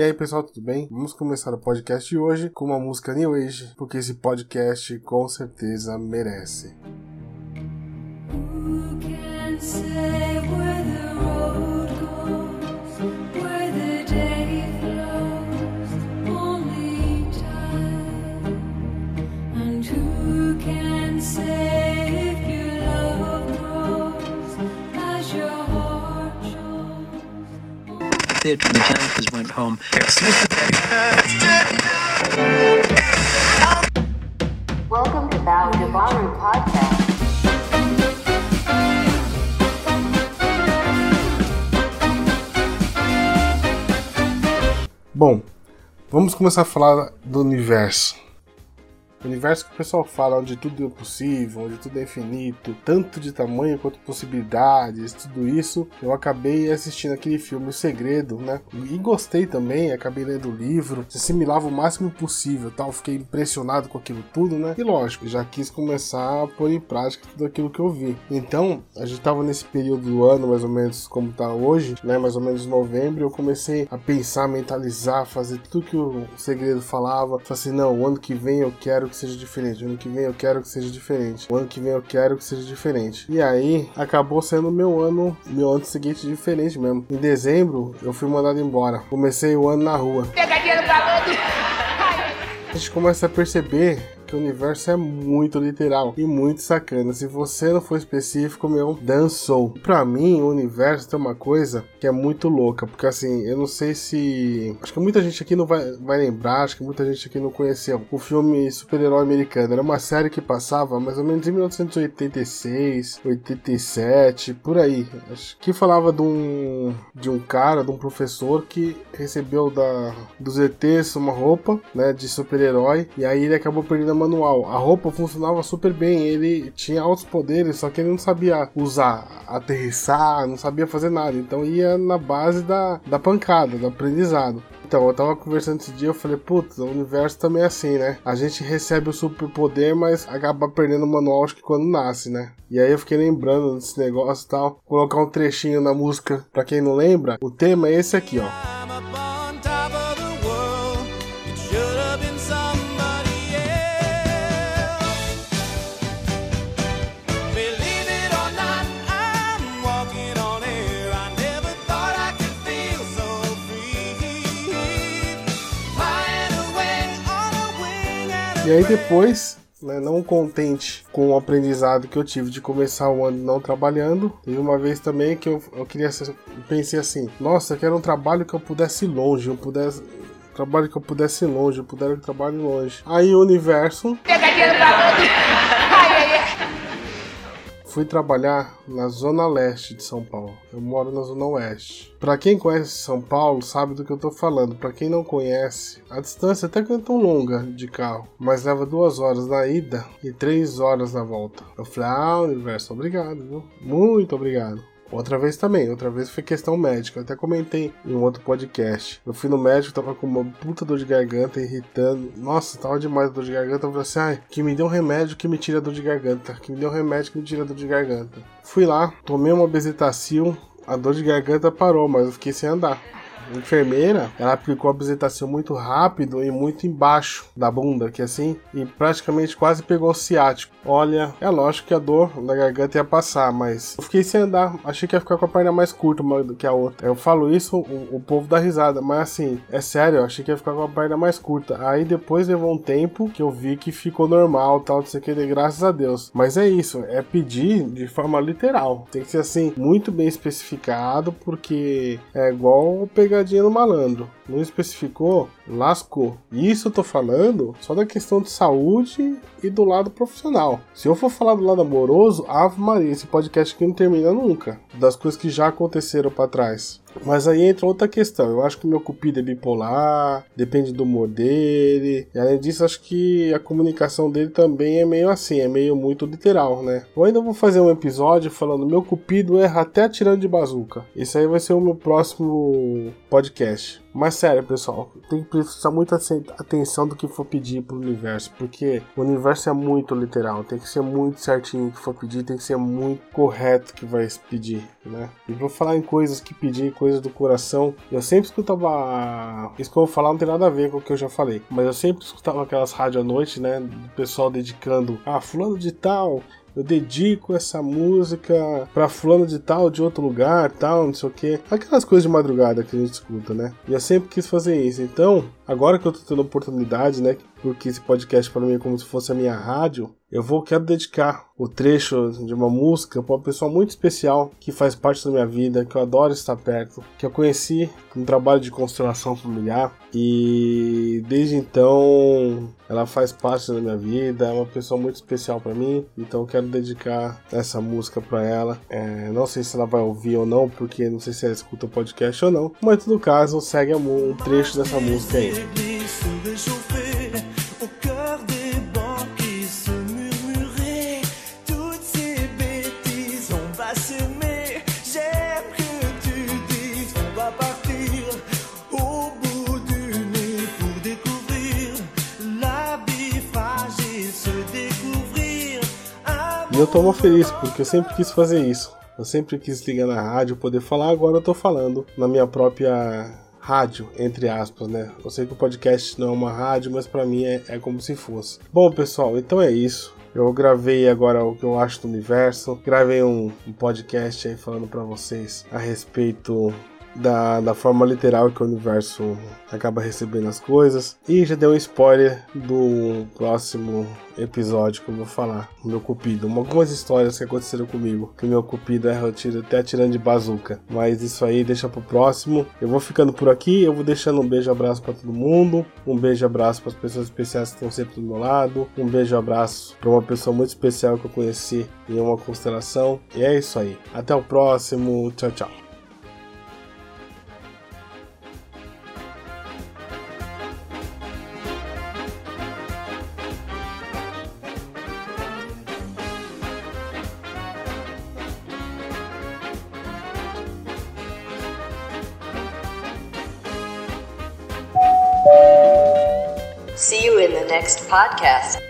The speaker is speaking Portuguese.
E aí pessoal, tudo bem? Vamos começar o podcast de hoje com uma música New Age, porque esse podcast com certeza merece. Who can say shows? The Janitors went home. Welcome to Podcast. Bom, vamos começar a falar do universo. Universo que o pessoal fala, onde tudo é possível, onde tudo é infinito, tanto de tamanho quanto possibilidades, tudo isso, eu acabei assistindo aquele filme O Segredo, né? E gostei também, acabei lendo o livro, assimilava o máximo possível, tal, fiquei impressionado com aquilo tudo, né? E lógico, já quis começar a pôr em prática tudo aquilo que eu vi. Então, a gente tava nesse período do ano, mais ou menos como tá hoje, né? Mais ou menos novembro, eu comecei a pensar, mentalizar, fazer tudo que o Segredo falava. Falei assim, não, o ano que vem eu quero que seja diferente. O ano que vem eu quero que seja diferente. O ano que vem eu quero que seja diferente. E aí acabou sendo meu ano, meu ano seguinte diferente mesmo. Em dezembro eu fui mandado embora. Comecei o ano na rua. Pegadinha no A gente começa a perceber o universo é muito literal e muito sacana. Se você não for específico, meu, dançou. Pra mim, o universo tem uma coisa que é muito louca, porque assim, eu não sei se. Acho que muita gente aqui não vai, vai lembrar, acho que muita gente aqui não conheceu. O filme Super-Herói Americano era uma série que passava mais ou menos em 1986, 87, por aí. Acho que falava de um, de um cara, de um professor que recebeu da, dos ETs uma roupa né, de super-herói e aí ele acabou perdendo a manual. A roupa funcionava super bem, ele tinha altos poderes, só que ele não sabia usar, aterrissar, não sabia fazer nada. Então ia na base da, da pancada, do aprendizado. Então, eu tava conversando esse dia, eu falei, putz, o universo também é assim, né? A gente recebe o superpoder, mas acaba perdendo o manual, acho que quando nasce, né? E aí eu fiquei lembrando desse negócio e tal. Colocar um trechinho na música, pra quem não lembra. O tema é esse aqui, ó. E aí depois, né, não contente com o aprendizado que eu tive de começar o ano não trabalhando, teve uma vez também que eu, eu queria pensei assim, nossa, eu quero um trabalho que eu pudesse ir longe, eu pudesse trabalho que eu pudesse ir longe, eu pudesse trabalhar longe. Aí o universo Fui trabalhar na zona leste de São Paulo. Eu moro na zona oeste. Para quem conhece São Paulo, sabe do que eu tô falando. Para quem não conhece, a distância até que não é tão longa de carro, mas leva duas horas na ida e três horas na volta. Eu falei, ah, universo, obrigado, viu? Muito obrigado. Outra vez também, outra vez foi questão médica. Eu até comentei em um outro podcast. Eu fui no médico, tava com uma puta dor de garganta irritando. Nossa, tava demais a dor de garganta. Eu falei assim: ai, que me dê um remédio que me tira a dor de garganta. Que me dê um remédio que me tira a dor de garganta. Fui lá, tomei uma bezetacil. A dor de garganta parou, mas eu fiquei sem andar enfermeira, ela aplicou a bezetacil muito rápido e muito embaixo da bunda, que assim, e praticamente quase pegou o ciático. Olha, é lógico que a dor na garganta ia passar, mas eu fiquei sem andar. Achei que ia ficar com a perna mais curta do que a outra. Eu falo isso, o, o povo dá risada, mas assim, é sério, achei que ia ficar com a perna mais curta. Aí depois levou um tempo que eu vi que ficou normal, tal, não sei o que, graças a Deus. Mas é isso, é pedir de forma literal. Tem que ser assim, muito bem especificado, porque é igual pegadinha malandro. Não especificou, lascou. E isso eu tô falando só da questão de saúde e do lado profissional. Se eu for falar do lado amoroso, Ave Maria, esse podcast aqui não termina nunca. Das coisas que já aconteceram para trás. Mas aí entra outra questão. Eu acho que meu cupido é bipolar, depende do humor dele. E além disso, acho que a comunicação dele também é meio assim, é meio muito literal, né? Eu ainda vou fazer um episódio falando meu cupido erra até atirando de bazuca. Isso aí vai ser o meu próximo podcast. Mas sério, pessoal, tem que prestar muita atenção do que for pedir pro universo, porque o universo é muito literal, tem que ser muito certinho o que for pedir, tem que ser muito correto que vai pedir, né? E vou falar em coisas que pedir, coisas do coração. Eu sempre escutava. Isso que eu vou falar não tem nada a ver com o que eu já falei, mas eu sempre escutava aquelas rádios à noite, né? Do pessoal dedicando, ah, fulano de tal, eu dedico essa música pra fulano de tal, de outro lugar, tal, não sei o que. Aquelas coisas de madrugada que a gente escuta, né? E eu sempre quis fazer isso. Então, agora que eu tô tendo oportunidade, né? Porque esse podcast para mim é como se fosse a minha rádio, eu vou quero dedicar o trecho de uma música para uma pessoa muito especial que faz parte da minha vida, que eu adoro estar perto, que eu conheci no trabalho de constelação familiar e desde então ela faz parte da minha vida, é uma pessoa muito especial para mim, então eu quero dedicar essa música para ela. É, não sei se ela vai ouvir ou não, porque não sei se ela escuta o podcast ou não, mas todo caso segue um trecho dessa música aí. Eu tô muito feliz, porque eu sempre quis fazer isso. Eu sempre quis ligar na rádio, poder falar, agora eu tô falando na minha própria rádio, entre aspas, né? Eu sei que o podcast não é uma rádio, mas para mim é, é como se fosse. Bom, pessoal, então é isso. Eu gravei agora o que eu acho do universo. Gravei um, um podcast aí falando para vocês a respeito da, da forma literal que o universo acaba recebendo as coisas. E já deu um spoiler do próximo episódio que eu vou falar, o meu cupido. Algumas histórias que aconteceram comigo, que o meu cupido é até atirando de bazuca. Mas isso aí deixa pro próximo. Eu vou ficando por aqui, eu vou deixando um beijo abraço para todo mundo, um beijo abraço para as pessoas especiais que estão sempre do meu lado, um beijo abraço para uma pessoa muito especial que eu conheci em uma constelação. E é isso aí. Até o próximo. Tchau, tchau. In the next podcast.